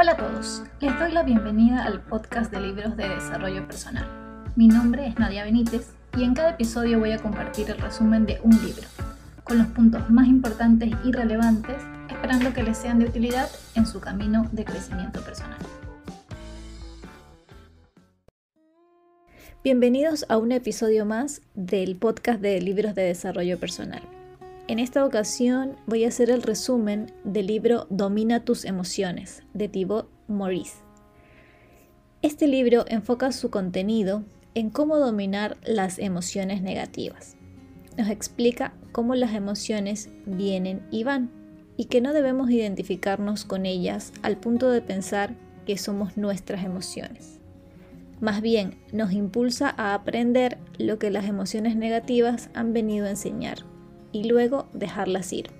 Hola a todos, les doy la bienvenida al podcast de libros de desarrollo personal. Mi nombre es Nadia Benítez y en cada episodio voy a compartir el resumen de un libro, con los puntos más importantes y relevantes, esperando que les sean de utilidad en su camino de crecimiento personal. Bienvenidos a un episodio más del podcast de libros de desarrollo personal. En esta ocasión voy a hacer el resumen del libro Domina tus emociones de Thibaut Maurice. Este libro enfoca su contenido en cómo dominar las emociones negativas. Nos explica cómo las emociones vienen y van y que no debemos identificarnos con ellas al punto de pensar que somos nuestras emociones. Más bien, nos impulsa a aprender lo que las emociones negativas han venido a enseñar y luego dejarlas ir.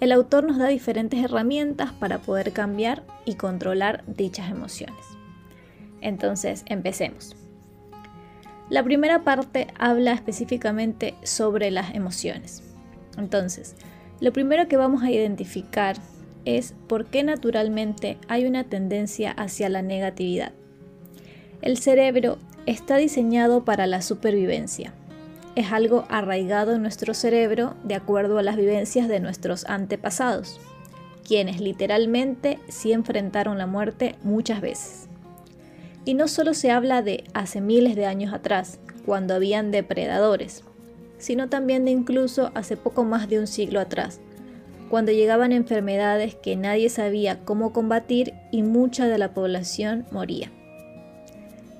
El autor nos da diferentes herramientas para poder cambiar y controlar dichas emociones. Entonces, empecemos. La primera parte habla específicamente sobre las emociones. Entonces, lo primero que vamos a identificar es por qué naturalmente hay una tendencia hacia la negatividad. El cerebro está diseñado para la supervivencia, es algo arraigado en nuestro cerebro de acuerdo a las vivencias de nuestros antepasados, quienes literalmente sí enfrentaron la muerte muchas veces. Y no solo se habla de hace miles de años atrás, cuando habían depredadores, sino también de incluso hace poco más de un siglo atrás, cuando llegaban enfermedades que nadie sabía cómo combatir y mucha de la población moría.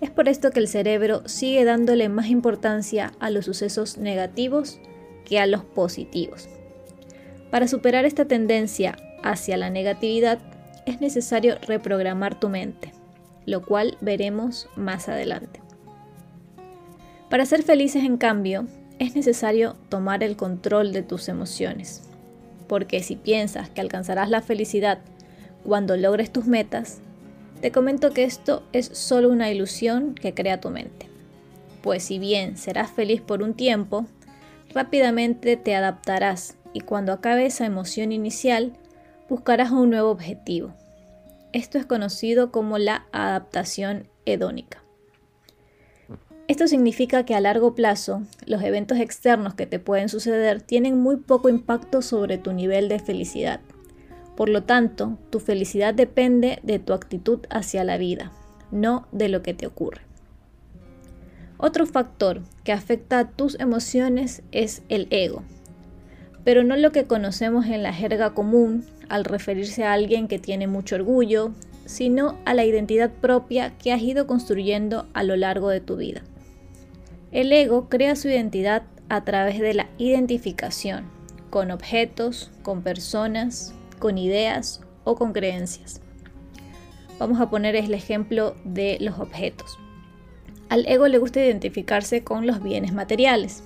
Es por esto que el cerebro sigue dándole más importancia a los sucesos negativos que a los positivos. Para superar esta tendencia hacia la negatividad es necesario reprogramar tu mente, lo cual veremos más adelante. Para ser felices, en cambio, es necesario tomar el control de tus emociones, porque si piensas que alcanzarás la felicidad cuando logres tus metas, te comento que esto es solo una ilusión que crea tu mente. Pues si bien serás feliz por un tiempo, rápidamente te adaptarás y cuando acabe esa emoción inicial, buscarás un nuevo objetivo. Esto es conocido como la adaptación hedónica. Esto significa que a largo plazo, los eventos externos que te pueden suceder tienen muy poco impacto sobre tu nivel de felicidad por lo tanto, tu felicidad depende de tu actitud hacia la vida, no de lo que te ocurre. Otro factor que afecta a tus emociones es el ego, pero no lo que conocemos en la jerga común al referirse a alguien que tiene mucho orgullo, sino a la identidad propia que has ido construyendo a lo largo de tu vida. El ego crea su identidad a través de la identificación con objetos, con personas, con ideas o con creencias. Vamos a poner el ejemplo de los objetos. Al ego le gusta identificarse con los bienes materiales.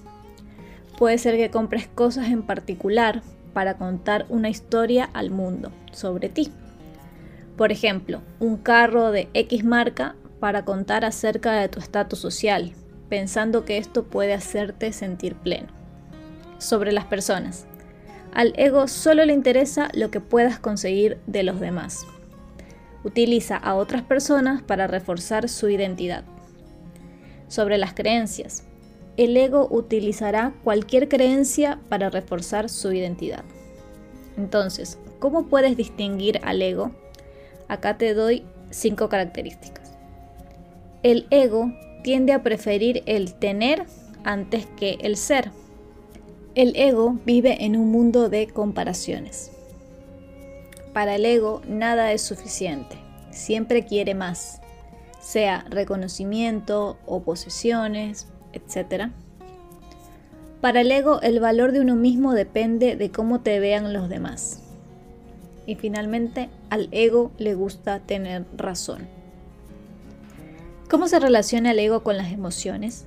Puede ser que compres cosas en particular para contar una historia al mundo sobre ti. Por ejemplo, un carro de X marca para contar acerca de tu estatus social, pensando que esto puede hacerte sentir pleno. Sobre las personas. Al ego solo le interesa lo que puedas conseguir de los demás. Utiliza a otras personas para reforzar su identidad. Sobre las creencias. El ego utilizará cualquier creencia para reforzar su identidad. Entonces, ¿cómo puedes distinguir al ego? Acá te doy cinco características. El ego tiende a preferir el tener antes que el ser. El ego vive en un mundo de comparaciones. Para el ego nada es suficiente, siempre quiere más, sea reconocimiento o posesiones, etc. Para el ego el valor de uno mismo depende de cómo te vean los demás. Y finalmente al ego le gusta tener razón. ¿Cómo se relaciona el ego con las emociones?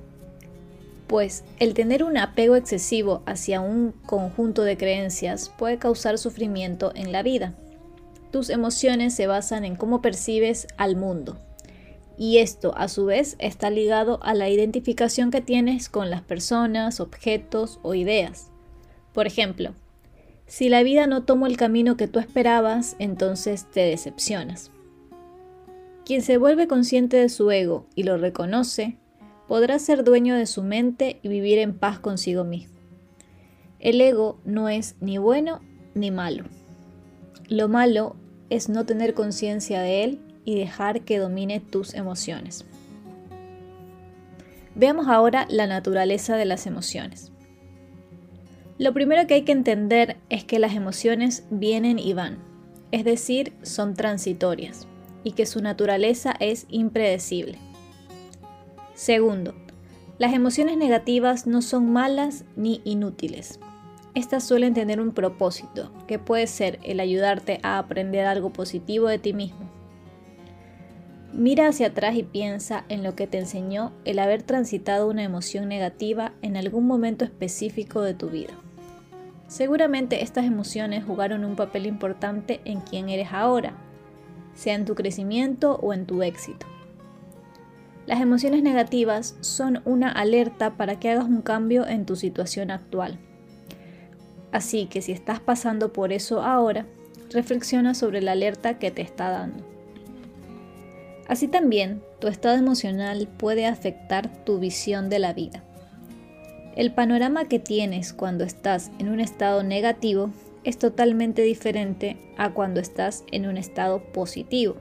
Pues el tener un apego excesivo hacia un conjunto de creencias puede causar sufrimiento en la vida. Tus emociones se basan en cómo percibes al mundo, y esto a su vez está ligado a la identificación que tienes con las personas, objetos o ideas. Por ejemplo, Si la vida no tomó el camino que tú esperabas, entonces te decepcionas. Quien se vuelve consciente de su ego y lo reconoce, podrá ser dueño de su mente y vivir en paz consigo mismo. El ego no es ni bueno ni malo. Lo malo es no tener conciencia de él y dejar que domine tus emociones. Veamos ahora la naturaleza de las emociones. Lo primero que hay que entender es que las emociones vienen y van, es decir, son transitorias, y que su naturaleza es impredecible. Segundo, las emociones negativas no son malas ni inútiles. Estas suelen tener un propósito, que puede ser el ayudarte a aprender algo positivo de ti mismo. Mira hacia atrás y piensa en lo que te enseñó el haber transitado una emoción negativa en algún momento específico de tu vida. Seguramente estas emociones jugaron un papel importante en quién eres ahora, sea en tu crecimiento o en tu éxito. Las emociones negativas son una alerta para que hagas un cambio en tu situación actual. Así que si estás pasando por eso ahora, reflexiona sobre la alerta que te está dando. Así también, tu estado emocional puede afectar tu visión de la vida. El panorama que tienes cuando estás en un estado negativo es totalmente diferente a cuando estás en un estado positivo,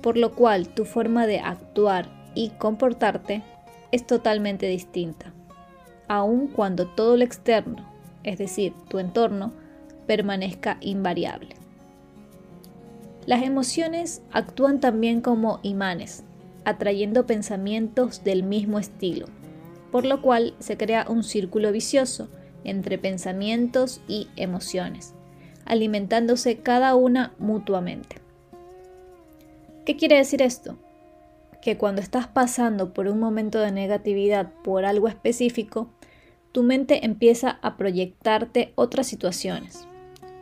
por lo cual tu forma de actuar y comportarte es totalmente distinta, aun cuando todo lo externo, es decir, tu entorno, permanezca invariable. Las emociones actúan también como imanes, atrayendo pensamientos del mismo estilo, por lo cual se crea un círculo vicioso entre pensamientos y emociones, alimentándose cada una mutuamente. ¿Qué quiere decir esto? Que cuando estás pasando por un momento de negatividad por algo específico, tu mente empieza a proyectarte otras situaciones.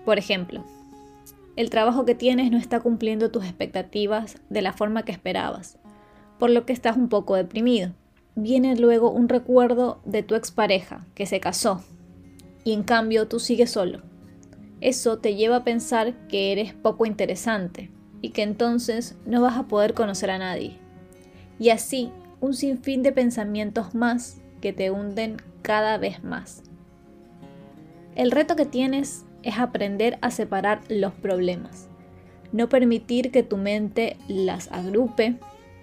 Por ejemplo, el trabajo que tienes no está cumpliendo tus expectativas de la forma que esperabas, por lo que estás un poco deprimido. Viene luego un recuerdo de tu expareja que se casó y en cambio tú sigues solo. Eso te lleva a pensar que eres poco interesante y que entonces no vas a poder conocer a nadie. Y así un sinfín de pensamientos más que te hunden cada vez más. El reto que tienes es aprender a separar los problemas. No permitir que tu mente las agrupe,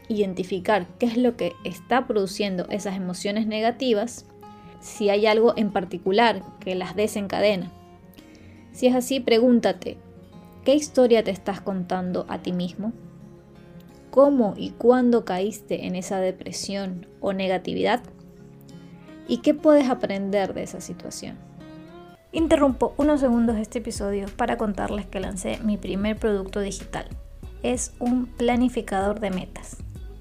identificar qué es lo que está produciendo esas emociones negativas, si hay algo en particular que las desencadena. Si es así, pregúntate, ¿qué historia te estás contando a ti mismo? ¿Cómo y cuándo caíste en esa depresión o negatividad? ¿Y qué puedes aprender de esa situación? Interrumpo unos segundos este episodio para contarles que lancé mi primer producto digital. Es un planificador de metas,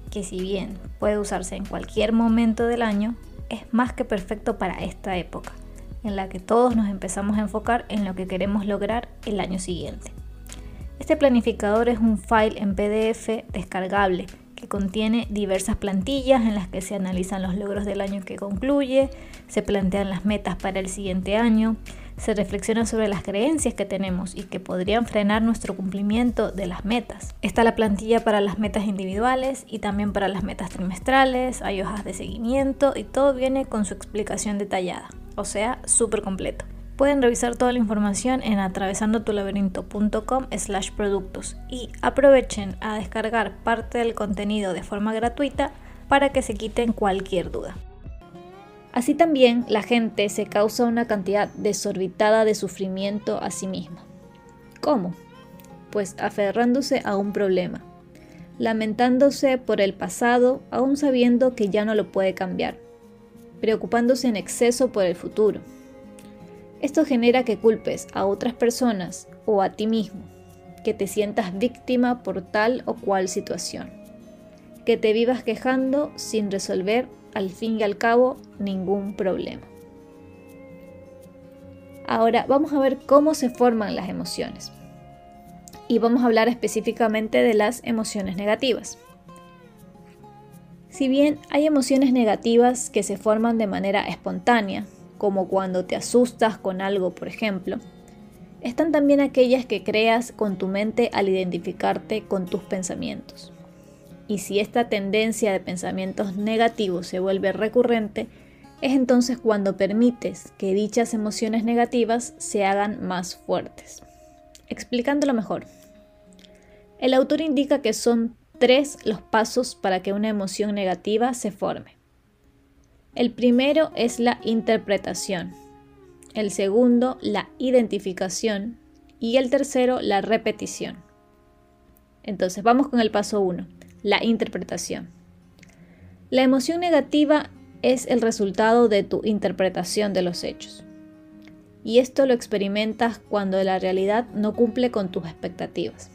que si bien puede usarse en cualquier momento del año, es más que perfecto para esta época, en la que todos nos empezamos a enfocar en lo que queremos lograr el año siguiente. Este planificador es un file en PDF descargable que contiene diversas plantillas en las que se analizan los logros del año que concluye, se plantean las metas para el siguiente año, se reflexiona sobre las creencias que tenemos y que podrían frenar nuestro cumplimiento de las metas. Está la plantilla para las metas individuales y también para las metas trimestrales, hay hojas de seguimiento y todo viene con su explicación detallada, o sea, súper completo. Pueden revisar toda la información en atravesandotulaberinto.com slash productos y aprovechen a descargar parte del contenido de forma gratuita para que se quiten cualquier duda. Así también la gente se causa una cantidad desorbitada de sufrimiento a sí misma. ¿Cómo? Pues aferrándose a un problema, lamentándose por el pasado aún sabiendo que ya no lo puede cambiar, preocupándose en exceso por el futuro. Esto genera que culpes a otras personas o a ti mismo, que te sientas víctima por tal o cual situación, que te vivas quejando sin resolver al fin y al cabo ningún problema. Ahora vamos a ver cómo se forman las emociones. Y vamos a hablar específicamente de las emociones negativas. Si bien hay emociones negativas que se forman de manera espontánea, como cuando te asustas con algo, por ejemplo, Están también aquellas que creas con tu mente al identificarte con tus pensamientos. Y si esta tendencia de pensamientos negativos se vuelve recurrente, es entonces cuando permites que dichas emociones negativas se hagan más fuertes. Explicándolo mejor. El autor indica que son tres los pasos para que una emoción negativa se forme. El primero es la interpretación, el segundo la identificación y el tercero la repetición. Entonces vamos con el paso 1, la interpretación. La emoción negativa es el resultado de tu interpretación de los hechos. Y esto lo experimentas cuando la realidad no cumple con tus expectativas.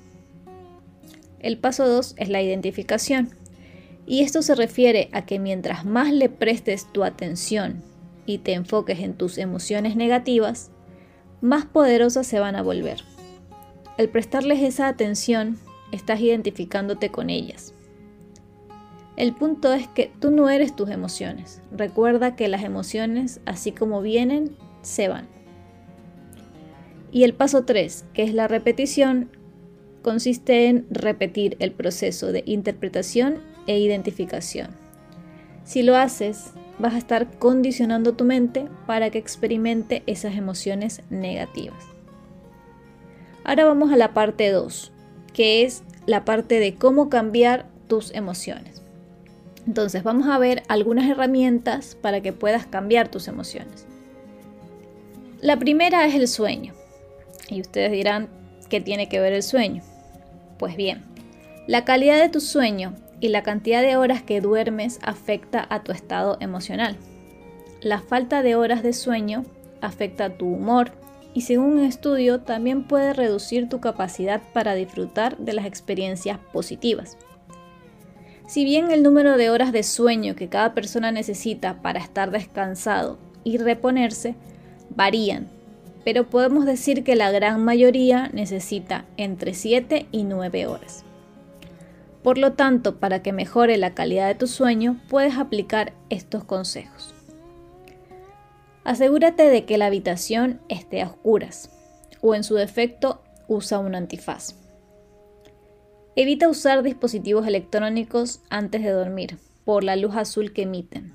El paso 2 es la identificación. Y esto se refiere a que mientras más le prestes tu atención y te enfoques en tus emociones negativas, más poderosas se van a volver. Al prestarles esa atención, estás identificándote con ellas. El punto es que tú no eres tus emociones. Recuerda que las emociones, así como vienen, se van. Y el paso 3, que es la repetición, consiste en repetir el proceso de interpretación e identificación. Si lo haces, vas a estar condicionando tu mente para que experimente esas emociones negativas. Ahora vamos a la parte 2, que es la parte de cómo cambiar tus emociones. Entonces vamos a ver algunas herramientas para que puedas cambiar tus emociones. La primera es el sueño. Y ustedes dirán, ¿qué tiene que ver el sueño? Pues bien, la calidad de tu sueño y la cantidad de horas que duermes afecta a tu estado emocional. La falta de horas de sueño afecta a tu humor y según un estudio también puede reducir tu capacidad para disfrutar de las experiencias positivas. Si bien el número de horas de sueño que cada persona necesita para estar descansado y reponerse varían, pero podemos decir que la gran mayoría necesita entre 7 y 9 horas. Por lo tanto, para que mejore la calidad de tu sueño, puedes aplicar estos consejos. Asegúrate de que la habitación esté a oscuras o en su defecto usa un antifaz. Evita usar dispositivos electrónicos antes de dormir por la luz azul que emiten.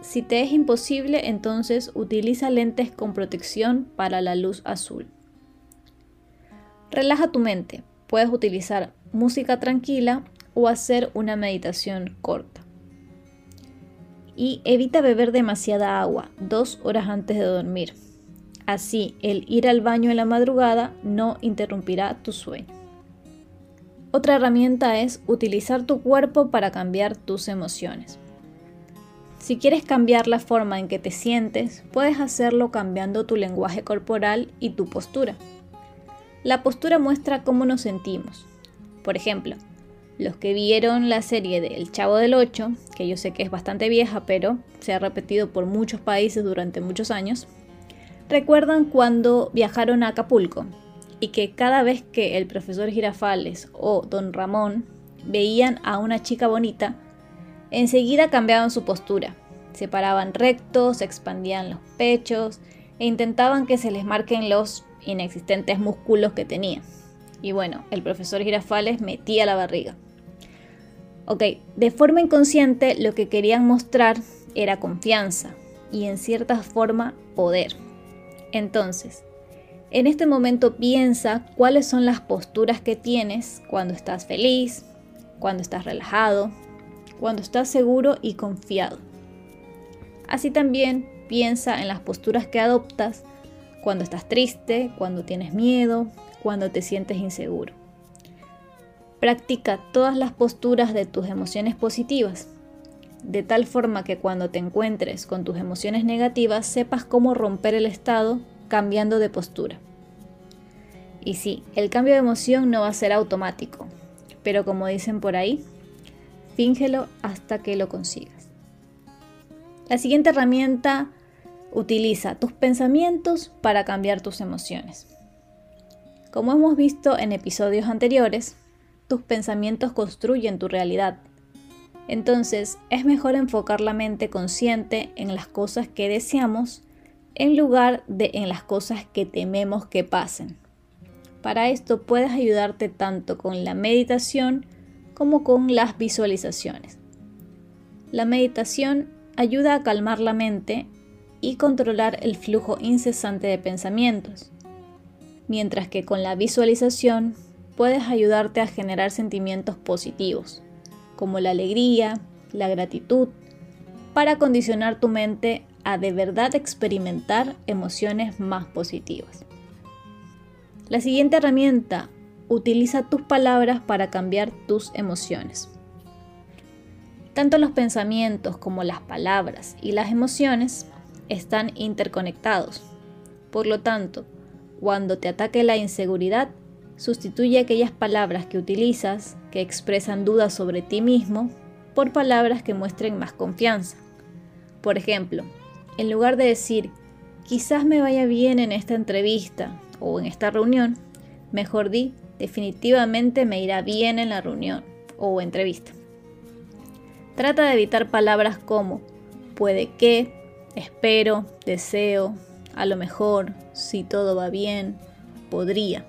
Si te es imposible, entonces utiliza lentes con protección para la luz azul. Relaja tu mente. Puedes utilizar música tranquila o hacer una meditación corta. Y evita beber demasiada agua dos horas antes de dormir. Así, el ir al baño en la madrugada no interrumpirá tu sueño. Otra herramienta es utilizar tu cuerpo para cambiar tus emociones. Si quieres cambiar la forma en que te sientes, puedes hacerlo cambiando tu lenguaje corporal y tu postura. La postura muestra cómo nos sentimos. Por ejemplo, los que vieron la serie de El Chavo del Ocho, que yo sé que es bastante vieja, pero se ha repetido por muchos países durante muchos años, recuerdan cuando viajaron a Acapulco y que cada vez que el profesor Girafales o don Ramón veían a una chica bonita, enseguida cambiaban su postura. Se paraban rectos, expandían los pechos e intentaban que se les marquen los inexistentes músculos que tenían. Y bueno, el profesor Girafales metía la barriga. Ok, de forma inconsciente lo que querían mostrar era confianza y en cierta forma poder. Entonces, en este momento piensa cuáles son las posturas que tienes cuando estás feliz, cuando estás relajado, cuando estás seguro y confiado. Así también piensa en las posturas que adoptas cuando estás triste, cuando tienes miedo, cuando te sientes inseguro. Practica todas las posturas de tus emociones positivas, de tal forma que cuando te encuentres con tus emociones negativas sepas cómo romper el estado cambiando de postura. Y sí, el cambio de emoción no va a ser automático, pero como dicen por ahí, fíngelo hasta que lo consigas. La siguiente herramienta utiliza tus pensamientos para cambiar tus emociones. Como hemos visto en episodios anteriores, tus pensamientos construyen tu realidad. Entonces es mejor enfocar la mente consciente en las cosas que deseamos en lugar de en las cosas que tememos que pasen. Para esto puedes ayudarte tanto con la meditación como con las visualizaciones. La meditación ayuda a calmar la mente y controlar el flujo incesante de pensamientos, mientras que con la visualización puedes ayudarte a generar sentimientos positivos, como la alegría, la gratitud, para condicionar tu mente a de verdad experimentar emociones más positivas. La siguiente herramienta, utiliza tus palabras para cambiar tus emociones. Tanto los pensamientos como las palabras y las emociones están interconectados. Por lo tanto, cuando te ataque la inseguridad, sustituye aquellas palabras que utilizas que expresan dudas sobre ti mismo por palabras que muestren más confianza. Por ejemplo, en lugar de decir, quizás me vaya bien en esta entrevista o en esta reunión, mejor di, definitivamente me irá bien en la reunión o entrevista. Trata de evitar palabras como puede que, espero, deseo, a lo mejor, si todo va bien, podría.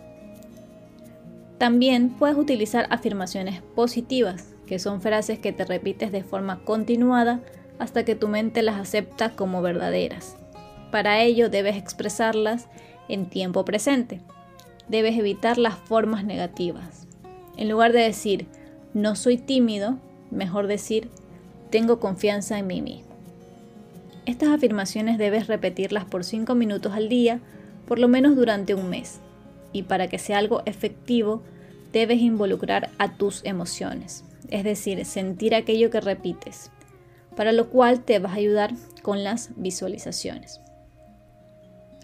También puedes utilizar afirmaciones positivas, que son frases que te repites de forma continuada hasta que tu mente las acepta como verdaderas. Para ello debes expresarlas en tiempo presente. Debes evitar las formas negativas. En lugar de decir no soy tímido, mejor decir tengo confianza en mí mismo. Estas afirmaciones debes repetirlas por 5 minutos al día, por lo menos durante un mes. Y para que sea algo efectivo, debes involucrar a tus emociones, es decir, sentir aquello que repites para lo cual te vas a ayudar con las visualizaciones.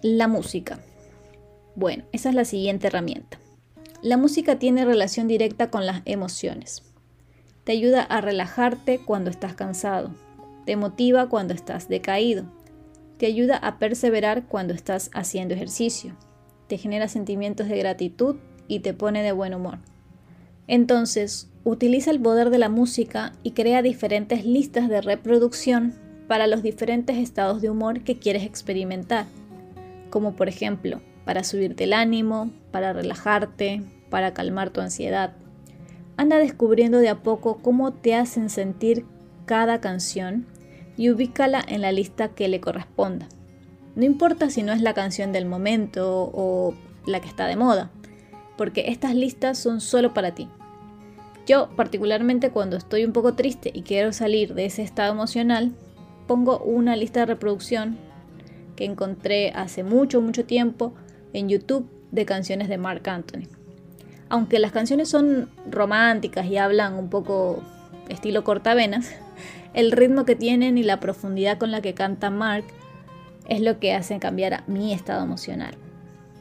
La música. Bueno, esa es la siguiente herramienta. La música tiene relación directa con las emociones. Te ayuda a relajarte cuando estás cansado. Te motiva cuando estás decaído. Te ayuda a perseverar cuando estás haciendo ejercicio. Te genera sentimientos de gratitud y te pone de buen humor. Entonces, utiliza el poder de la música y crea diferentes listas de reproducción para los diferentes estados de humor que quieres experimentar, como por ejemplo, para subirte el ánimo, para relajarte, para calmar tu ansiedad. Anda descubriendo de a poco cómo te hacen sentir cada canción y ubícala en la lista que le corresponda. No importa si no es la canción del momento o la que está de moda, porque estas listas son solo para ti. Yo, particularmente cuando estoy un poco triste y quiero salir de ese estado emocional, pongo una lista de reproducción que encontré hace mucho, mucho tiempo en YouTube de canciones de Mark Anthony. Aunque las canciones son románticas y hablan un poco estilo cortavenas, el ritmo que tienen y la profundidad con la que canta Mark es lo que hace cambiar mi estado emocional.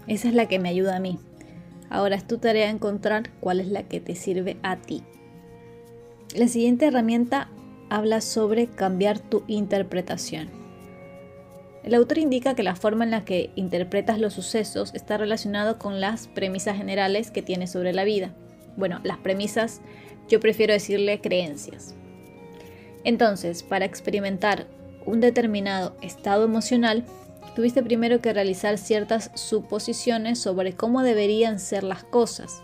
Esa es la que me ayuda a mí. Ahora es tu tarea encontrar cuál es la que te sirve a ti. La siguiente herramienta habla sobre cambiar tu interpretación. El autor indica que la forma en la que interpretas los sucesos está relacionado con las premisas generales que tienes sobre la vida. Bueno, las premisas yo prefiero decirle creencias. Entonces, para experimentar un determinado estado emocional, tuviste primero que realizar ciertas suposiciones sobre cómo deberían ser las cosas.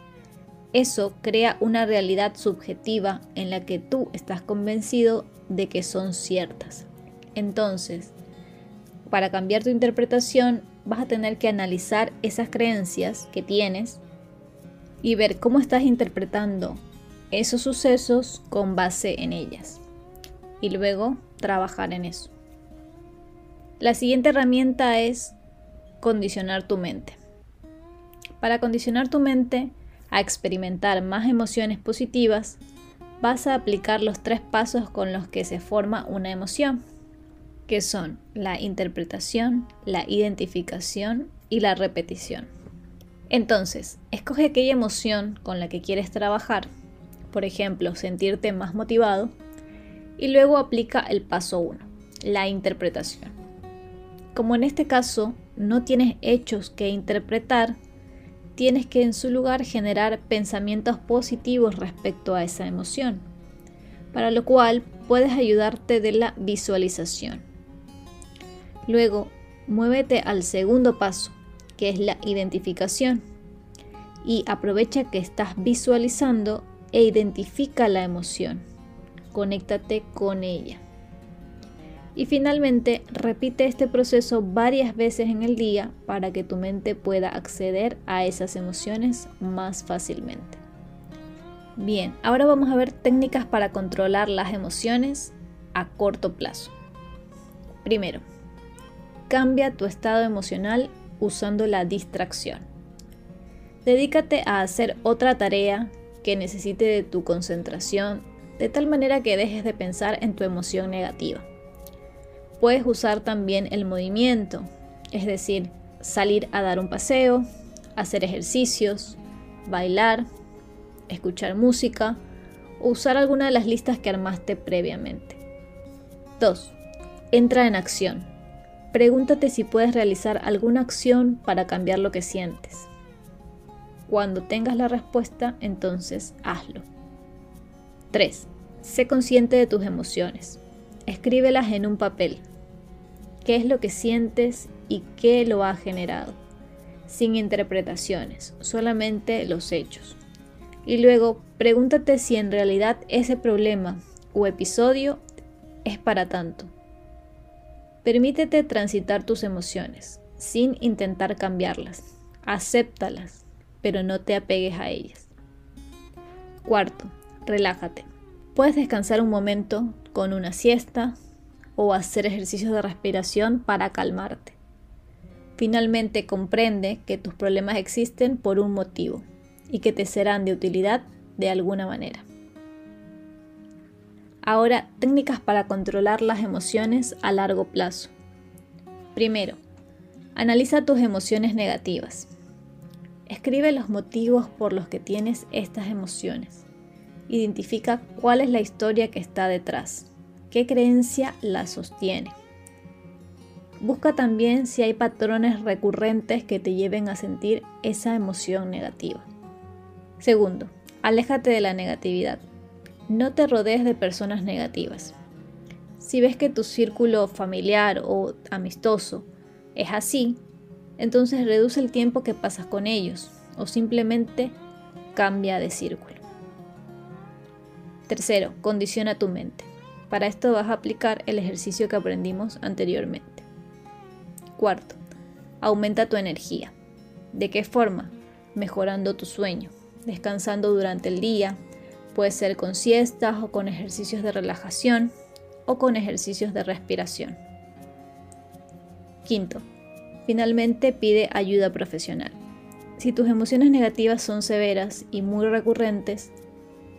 Eso crea una realidad subjetiva en la que tú estás convencido de que son ciertas. Entonces, para cambiar tu interpretación, vas a tener que analizar esas creencias que tienes y ver cómo estás interpretando esos sucesos con base en ellas. Y luego trabajar en eso. La siguiente herramienta es condicionar tu mente. Para condicionar tu mente a experimentar más emociones positivas, vas a aplicar los tres pasos con los que se forma una emoción, que son la interpretación, la identificación y la repetición. Entonces, escoge aquella emoción con la que quieres trabajar, por ejemplo, sentirte más motivado, y luego aplica el paso 1, la interpretación. Como en este caso no tienes hechos que interpretar, tienes que en su lugar generar pensamientos positivos respecto a esa emoción, para lo cual puedes ayudarte de la visualización. Luego, muévete al segundo paso, que es la identificación. Y aprovecha que estás visualizando e identifica la emoción. Conéctate con ella. Y finalmente, repite este proceso varias veces en el día para que tu mente pueda acceder a esas emociones más fácilmente. Bien, ahora vamos a ver técnicas para controlar las emociones a corto plazo. Primero, cambia tu estado emocional usando la distracción. Dedícate a hacer otra tarea que necesite de tu concentración de tal manera que dejes de pensar en tu emoción negativa. Puedes usar también el movimiento, es decir, salir a dar un paseo, hacer ejercicios, bailar, escuchar música o usar alguna de las listas que armaste previamente. 2. Entra en acción. Pregúntate si puedes realizar alguna acción para cambiar lo que sientes. Cuando tengas la respuesta, entonces hazlo. 3. Sé consciente de tus emociones. Escríbelas en un papel. ¿Qué es lo que sientes y qué lo ha generado? Sin interpretaciones, solamente los hechos. Y luego pregúntate si en realidad ese problema o episodio es para tanto. Permítete transitar tus emociones sin intentar cambiarlas. Acéptalas, pero no te apegues a ellas. Cuarto, relájate. Puedes descansar un momento con una siesta o hacer ejercicios de respiración para calmarte. Finalmente comprende que tus problemas existen por un motivo y que te serán de utilidad de alguna manera. Ahora, técnicas para controlar las emociones a largo plazo. Primero, analiza tus emociones negativas. Escribe los motivos por los que tienes estas emociones. Identifica cuál es la historia que está detrás, qué creencia la sostiene. Busca también si hay patrones recurrentes que te lleven a sentir esa emoción negativa. Segundo, aléjate de la negatividad. No te rodees de personas negativas. Si ves que tu círculo familiar o amistoso es así, entonces reduce el tiempo que pasas con ellos o simplemente cambia de círculo. Tercero, condiciona tu mente. Para esto vas a aplicar el ejercicio que aprendimos anteriormente. Cuarto, aumenta tu energía. ¿De qué forma? Mejorando tu sueño, descansando durante el día, puede ser con siestas o con ejercicios de relajación o con ejercicios de respiración. Quinto, finalmente pide ayuda profesional. Si tus emociones negativas son severas y muy recurrentes,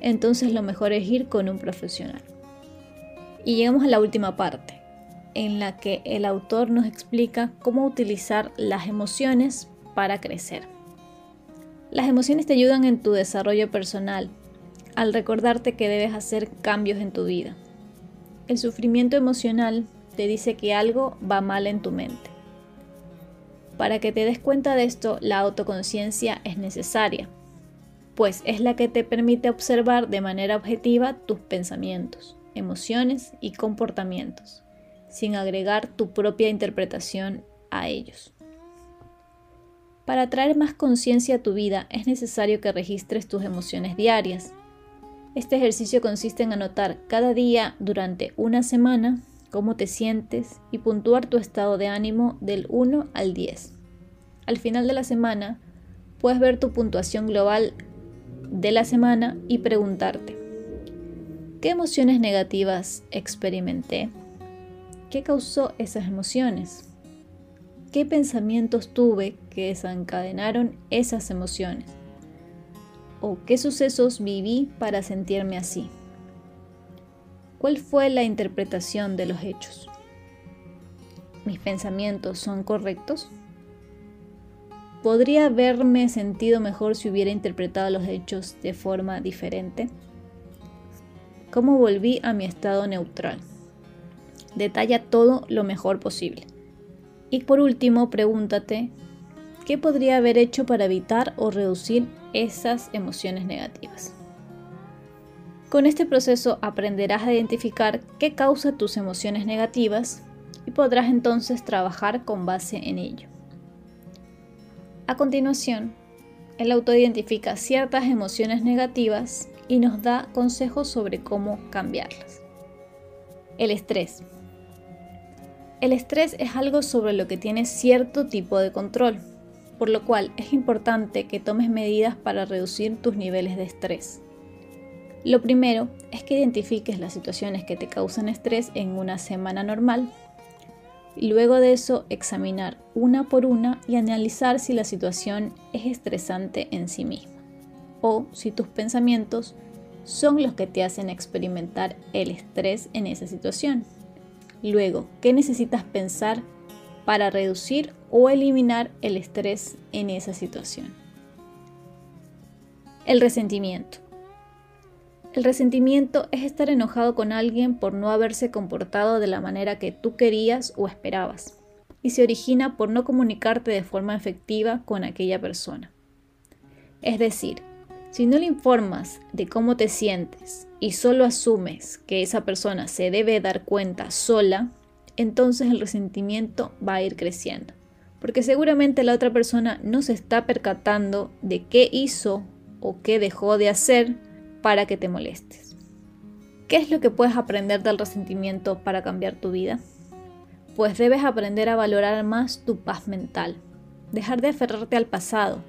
entonces lo mejor es ir con un profesional. Y llegamos a la última parte, en la que el autor nos explica cómo utilizar las emociones para crecer. Las emociones te ayudan en tu desarrollo personal, al recordarte que debes hacer cambios en tu vida. El sufrimiento emocional te dice que algo va mal en tu mente. Para que te des cuenta de esto, la autoconciencia es necesaria, pues es la que te permite observar de manera objetiva tus pensamientos, emociones y comportamientos, sin agregar tu propia interpretación a ellos. Para traer más conciencia a tu vida es necesario que registres tus emociones diarias. Este ejercicio consiste en anotar cada día durante una semana cómo te sientes y puntuar tu estado de ánimo del 1 al 10. Al final de la semana, puedes ver tu puntuación global de la semana y preguntarte, ¿qué emociones negativas experimenté? ¿Qué causó esas emociones? ¿Qué pensamientos tuve que desencadenaron esas emociones? ¿O qué sucesos viví para sentirme así? ¿Cuál fue la interpretación de los hechos? ¿Mis pensamientos son correctos? ¿Podría haberme sentido mejor si hubiera interpretado los hechos de forma diferente? ¿Cómo volví a mi estado neutral? Detalla todo lo mejor posible. Y por último, pregúntate, ¿qué podría haber hecho para evitar o reducir esas emociones negativas? Con este proceso aprenderás a identificar qué causa tus emociones negativas y podrás entonces trabajar con base en ello. A continuación, el autor identifica ciertas emociones negativas y nos da consejos sobre cómo cambiarlas. El estrés. El estrés es algo sobre lo que tienes cierto tipo de control, por lo cual es importante que tomes medidas para reducir tus niveles de estrés. Lo primero es que identifiques las situaciones que te causan estrés en una semana normal. Y luego de eso, examinar una por una y analizar si la situación es estresante en sí misma o si tus pensamientos son los que te hacen experimentar el estrés en esa situación. Luego, ¿qué necesitas pensar para reducir o eliminar el estrés en esa situación? El resentimiento. El resentimiento es estar enojado con alguien por no haberse comportado de la manera que tú querías o esperabas, y se origina por no comunicarte de forma efectiva con aquella persona. Es decir, si no le informas de cómo te sientes y solo asumes que esa persona se debe dar cuenta sola, entonces el resentimiento va a ir creciendo. Porque seguramente la otra persona no se está percatando de qué hizo o qué dejó de hacer para que te molestes. ¿Qué es lo que puedes aprender del resentimiento para cambiar tu vida? Pues debes aprender a valorar más tu paz mental, dejar de aferrarte al pasado,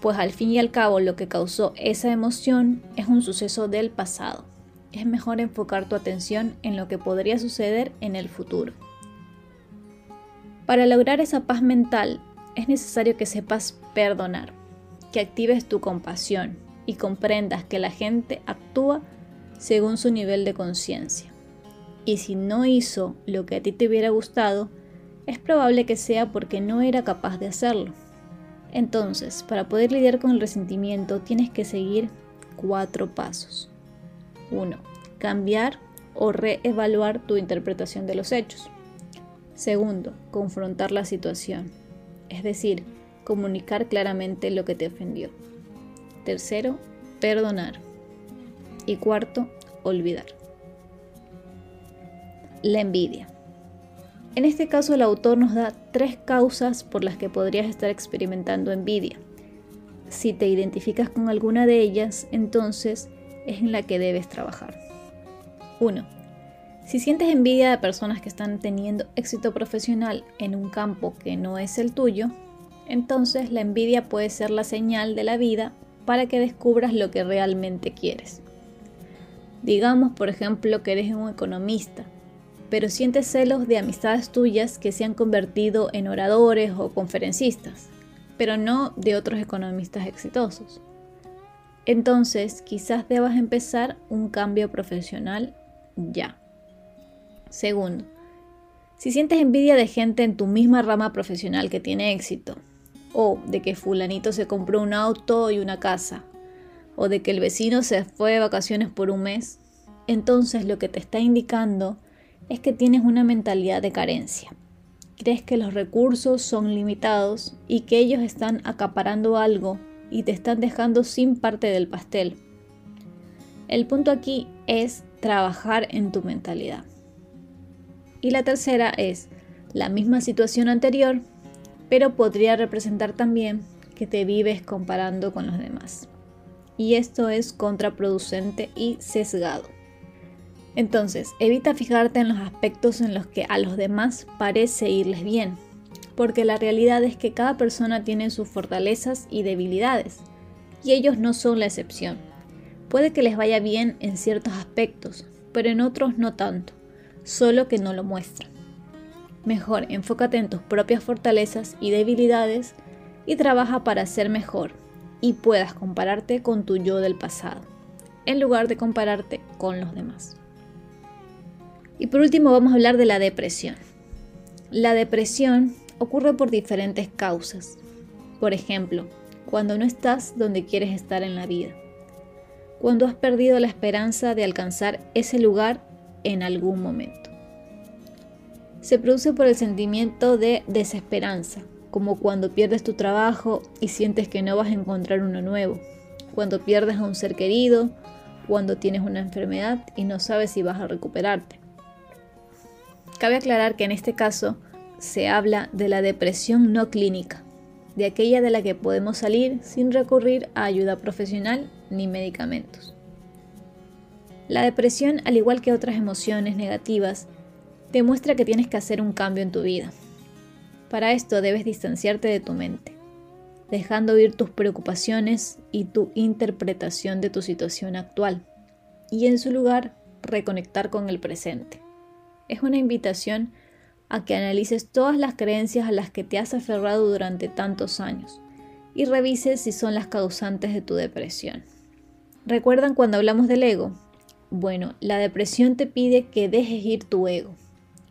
pues al fin y al cabo lo que causó esa emoción es un suceso del pasado. Es mejor enfocar tu atención en lo que podría suceder en el futuro. Para lograr esa paz mental es necesario que sepas perdonar, que actives tu compasión y comprendas que la gente actúa según su nivel de conciencia. Y si no hizo lo que a ti te hubiera gustado, es probable que sea porque no era capaz de hacerlo. Entonces, para poder lidiar con el resentimiento tienes que seguir cuatro pasos. 1. Cambiar o reevaluar tu interpretación de los hechos. Segundo, confrontar la situación, es decir, comunicar claramente lo que te ofendió. Tercero, perdonar. Y cuarto, olvidar. La envidia. En este caso el autor nos da tres causas por las que podrías estar experimentando envidia. Si te identificas con alguna de ellas, entonces es en la que debes trabajar. 1. Si sientes envidia de personas que están teniendo éxito profesional en un campo que no es el tuyo, entonces la envidia puede ser la señal de la vida para que descubras lo que realmente quieres. Digamos, por ejemplo, que eres un economista pero sientes celos de amistades tuyas que se han convertido en oradores o conferencistas, pero no de otros economistas exitosos. Entonces, quizás debas empezar un cambio profesional ya. Segundo, si sientes envidia de gente en tu misma rama profesional que tiene éxito, o de que fulanito se compró un auto y una casa, o de que el vecino se fue de vacaciones por un mes, entonces lo que te está indicando es que tienes una mentalidad de carencia. Crees que los recursos son limitados y que ellos están acaparando algo y te están dejando sin parte del pastel. El punto aquí es trabajar en tu mentalidad. Y la tercera es la misma situación anterior, pero podría representar también que te vives comparando con los demás. Y esto es contraproducente y sesgado. Entonces, evita fijarte en los aspectos en los que a los demás parece irles bien, porque la realidad es que cada persona tiene sus fortalezas y debilidades, y ellos no son la excepción. Puede que les vaya bien en ciertos aspectos, pero en otros no tanto, solo que no lo muestran. Mejor enfócate en tus propias fortalezas y debilidades y trabaja para ser mejor y puedas compararte con tu yo del pasado, en lugar de compararte con los demás. Y por último vamos a hablar de la depresión. La depresión ocurre por diferentes causas. Por ejemplo, cuando no estás donde quieres estar en la vida. Cuando has perdido la esperanza de alcanzar ese lugar en algún momento. Se produce por el sentimiento de desesperanza, como cuando pierdes tu trabajo y sientes que no vas a encontrar uno nuevo, cuando pierdes a un ser querido, cuando tienes una enfermedad y no sabes si vas a recuperarte Cabe aclarar que en este caso se habla de la depresión no clínica, de aquella de la que podemos salir sin recurrir a ayuda profesional ni medicamentos. La depresión, al igual que otras emociones negativas, demuestra que tienes que hacer un cambio en tu vida. Para esto debes distanciarte de tu mente, dejando ir tus preocupaciones y tu interpretación de tu situación actual, y en su lugar reconectar con el presente. Es una invitación a que analices todas las creencias a las que te has aferrado durante tantos años y revises si son las causantes de tu depresión. ¿Recuerdan cuando hablamos del ego? Bueno, la depresión te pide que dejes ir tu ego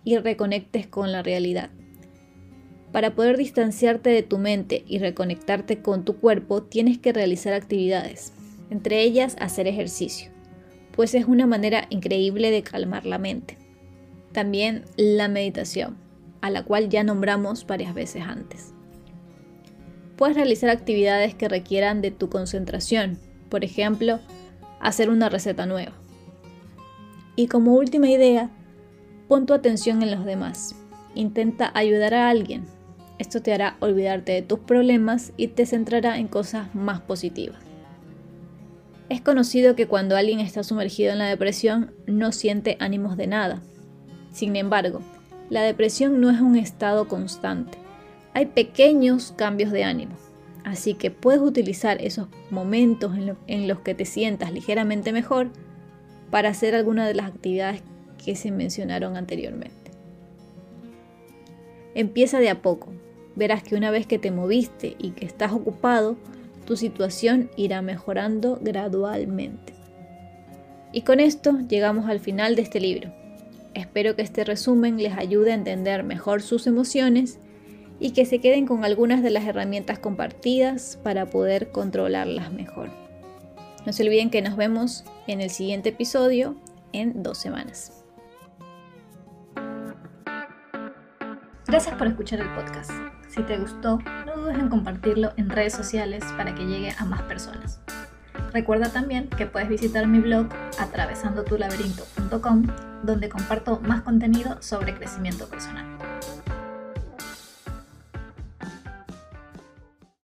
y reconectes con la realidad. Para poder distanciarte de tu mente y reconectarte con tu cuerpo, tienes que realizar actividades, entre ellas hacer ejercicio, pues es una manera increíble de calmar la mente. También la meditación, a la cual ya nombramos varias veces antes. Puedes realizar actividades que requieran de tu concentración, por ejemplo, hacer una receta nueva. Y como última idea, pon tu atención en los demás. Intenta ayudar a alguien. Esto te hará olvidarte de tus problemas y te centrará en cosas más positivas. Es conocido que cuando alguien está sumergido en la depresión no siente ánimos de nada, sin embargo, la depresión no es un estado constante. Hay pequeños cambios de ánimo. Así que puedes utilizar esos momentos en, los que te sientas ligeramente mejor para hacer alguna de las actividades que se mencionaron anteriormente. Empieza de a poco. Verás que una vez que te moviste y que estás ocupado, tu situación irá mejorando gradualmente. Y con esto llegamos al final de este libro. Espero que este resumen les ayude a entender mejor sus emociones y que se queden con algunas de las herramientas compartidas para poder controlarlas mejor. No se olviden que nos vemos en el siguiente episodio en dos semanas. Gracias por escuchar el podcast. Si te gustó, no dudes en compartirlo en redes sociales para que llegue a más personas. Recuerda también que puedes visitar mi blog atravesandotulaberinto.com donde comparto más contenido sobre crecimiento personal.